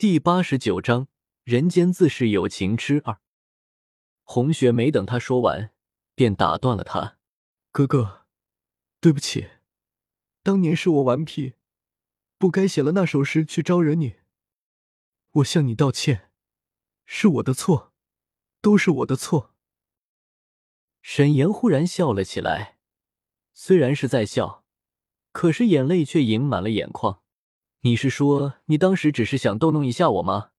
第八十九章人间自是有情痴二。红雪没等他说完，便打断了他：“哥哥，对不起，当年是我顽皮，不该写了那首诗去招惹你。我向你道歉，是我的错，都是我的错。”沈岩忽然笑了起来，虽然是在笑，可是眼泪却盈满了眼眶。你是说，你当时只是想逗弄一下我吗？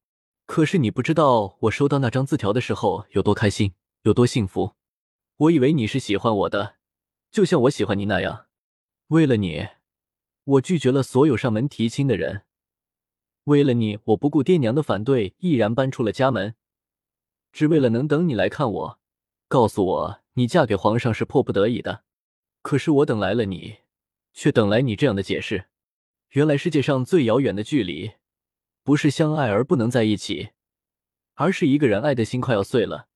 可是你不知道，我收到那张字条的时候有多开心，有多幸福。我以为你是喜欢我的，就像我喜欢你那样。为了你，我拒绝了所有上门提亲的人。为了你，我不顾爹娘的反对，毅然搬出了家门，只为了能等你来看我，告诉我你嫁给皇上是迫不得已的。可是我等来了你，却等来你这样的解释。原来世界上最遥远的距离，不是相爱而不能在一起，而是一个人爱的心快要碎了，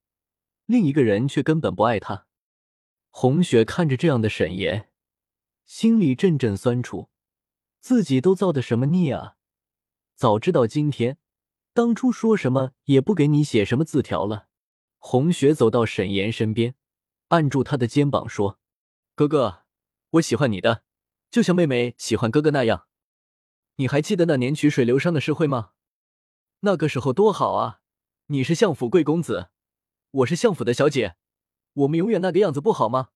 另一个人却根本不爱他。红雪看着这样的沈岩，心里阵阵酸楚，自己都造的什么孽啊！早知道今天，当初说什么也不给你写什么字条了。红雪走到沈岩身边，按住他的肩膀说：“哥哥，我喜欢你的，就像妹妹喜欢哥哥那样。”你还记得那年曲水流觞的诗会吗？那个时候多好啊！你是相府贵公子，我是相府的小姐，我们永远那个样子不好吗？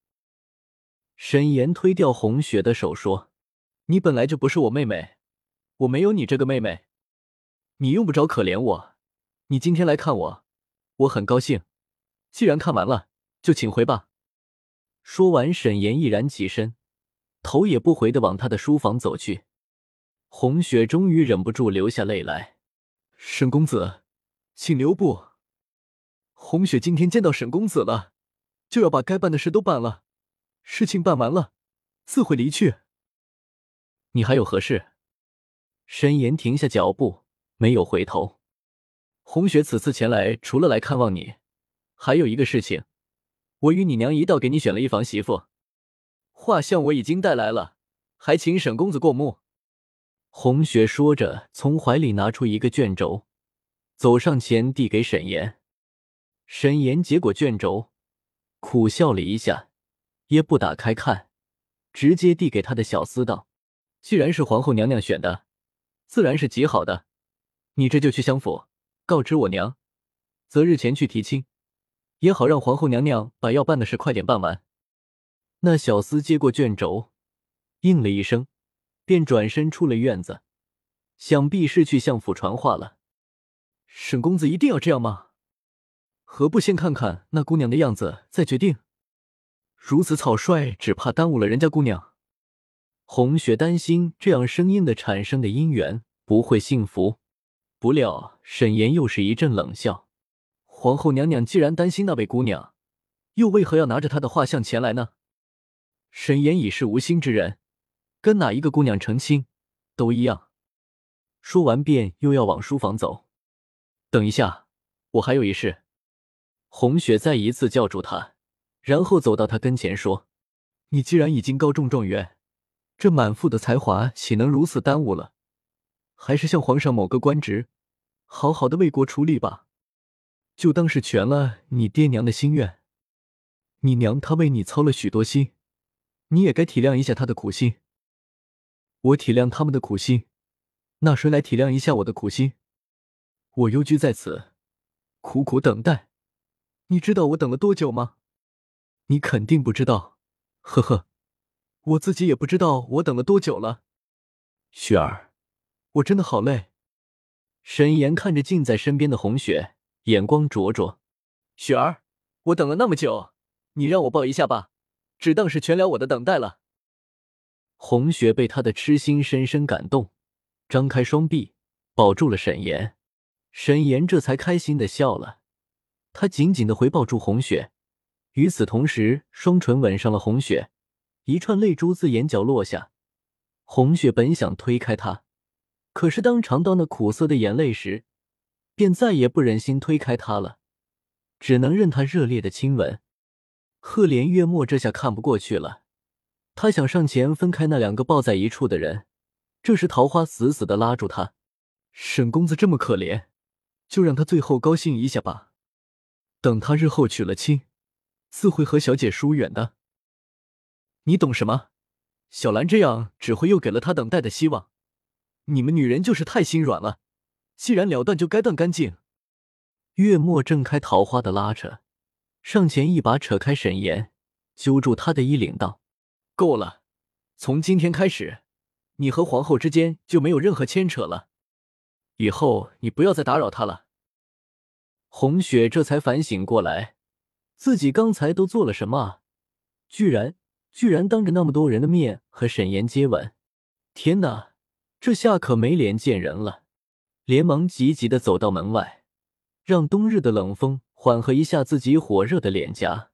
沈岩推掉红雪的手说：“你本来就不是我妹妹，我没有你这个妹妹，你用不着可怜我。你今天来看我，我很高兴。既然看完了，就请回吧。”说完，沈岩毅然起身，头也不回的往他的书房走去。红雪终于忍不住流下泪来，沈公子，请留步。红雪今天见到沈公子了，就要把该办的事都办了，事情办完了，自会离去。你还有何事？沈岩停下脚步，没有回头。红雪此次前来，除了来看望你，还有一个事情，我与你娘一道给你选了一房媳妇，画像我已经带来了，还请沈公子过目。红雪说着，从怀里拿出一个卷轴，走上前递给沈岩。沈岩接过卷轴，苦笑了一下，也不打开看，直接递给他的小厮道：“既然是皇后娘娘选的，自然是极好的。你这就去相府告知我娘，择日前去提亲，也好让皇后娘娘把要办的事快点办完。”那小厮接过卷轴，应了一声。便转身出了院子，想必是去相府传话了。沈公子一定要这样吗？何不先看看那姑娘的样子再决定？如此草率，只怕耽误了人家姑娘。红雪担心这样生硬的产生的姻缘不会幸福。不料沈岩又是一阵冷笑：“皇后娘娘既然担心那位姑娘，又为何要拿着她的画像前来呢？”沈岩已是无心之人。跟哪一个姑娘成亲，都一样。说完，便又要往书房走。等一下，我还有一事。红雪再一次叫住他，然后走到他跟前说：“你既然已经高中状元，这满腹的才华岂能如此耽误了？还是向皇上某个官职，好好的为国出力吧。就当是全了你爹娘的心愿。你娘她为你操了许多心，你也该体谅一下她的苦心。”我体谅他们的苦心，那谁来体谅一下我的苦心？我幽居在此，苦苦等待。你知道我等了多久吗？你肯定不知道。呵呵，我自己也不知道我等了多久了。雪儿，我真的好累。沈岩看着近在身边的红雪，眼光灼灼。雪儿，我等了那么久，你让我抱一下吧，只当是全了我的等待了。红雪被他的痴心深深感动，张开双臂保住了沈岩，沈岩这才开心的笑了。他紧紧的回抱住红雪，与此同时，双唇吻上了红雪，一串泪珠自眼角落下。红雪本想推开他，可是当尝到那苦涩的眼泪时，便再也不忍心推开他了，只能任他热烈的亲吻。赫连月墨这下看不过去了。他想上前分开那两个抱在一处的人，这时桃花死死的拉住他。沈公子这么可怜，就让他最后高兴一下吧。等他日后娶了亲，自会和小姐疏远的。你懂什么？小兰这样只会又给了他等待的希望。你们女人就是太心软了，既然了断，就该断干净。月末挣开桃花的拉扯，上前一把扯开沈岩，揪住他的衣领道：“够了，从今天开始，你和皇后之间就没有任何牵扯了。以后你不要再打扰她了。”红雪这才反省过来，自己刚才都做了什么？居然居然当着那么多人的面和沈岩接吻！天哪，这下可没脸见人了！连忙急急的走到门外，让冬日的冷风缓和一下自己火热的脸颊。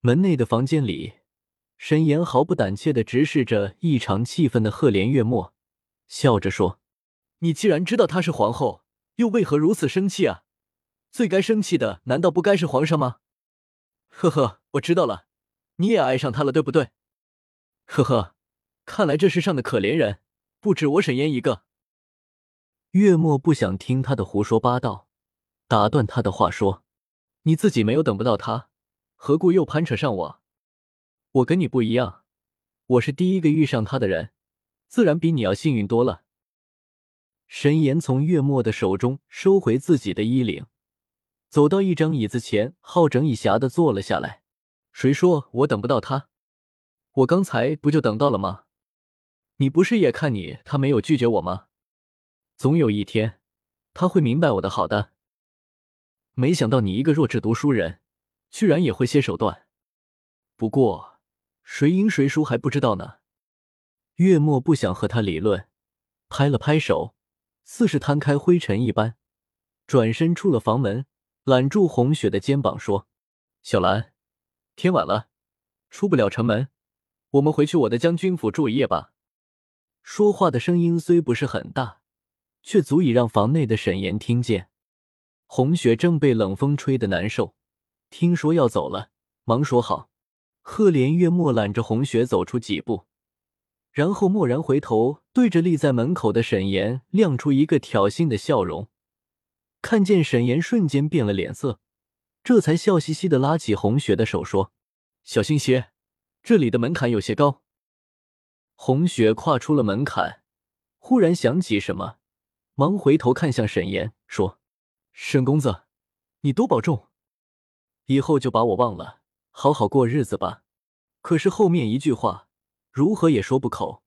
门内的房间里，沈岩毫不胆怯的直视着异常气愤的赫连月末，笑着说：“你既然知道她是皇后，又为何如此生气啊？”最该生气的难道不该是皇上吗？呵呵，我知道了，你也爱上他了，对不对？呵呵，看来这世上的可怜人不止我沈烟一个。月末不想听他的胡说八道，打断他的话说：“你自己没有等不到他，何故又攀扯上我？我跟你不一样，我是第一个遇上他的人，自然比你要幸运多了。”沈岩从月末的手中收回自己的衣领。走到一张椅子前，好整以暇的坐了下来。谁说我等不到他？我刚才不就等到了吗？你不是也看你他没有拒绝我吗？总有一天他会明白我的好的。没想到你一个弱智读书人，居然也会些手段。不过谁赢谁输还不知道呢。月末不想和他理论，拍了拍手，似是摊开灰尘一般，转身出了房门。揽住红雪的肩膀说：“小兰，天晚了，出不了城门，我们回去我的将军府住一夜吧。”说话的声音虽不是很大，却足以让房内的沈岩听见。红雪正被冷风吹得难受，听说要走了，忙说好。赫连月末揽着红雪走出几步，然后蓦然回头，对着立在门口的沈岩亮出一个挑衅的笑容。看见沈岩瞬间变了脸色，这才笑嘻嘻的拉起红雪的手说：“小心些，这里的门槛有些高。”红雪跨出了门槛，忽然想起什么，忙回头看向沈岩说：“沈公子，你多保重，以后就把我忘了，好好过日子吧。”可是后面一句话如何也说不口，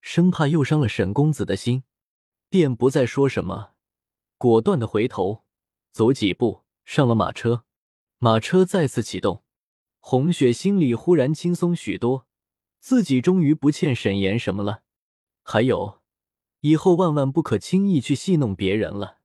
生怕又伤了沈公子的心，便不再说什么。果断的回头，走几步上了马车，马车再次启动。红雪心里忽然轻松许多，自己终于不欠沈岩什么了。还有，以后万万不可轻易去戏弄别人了。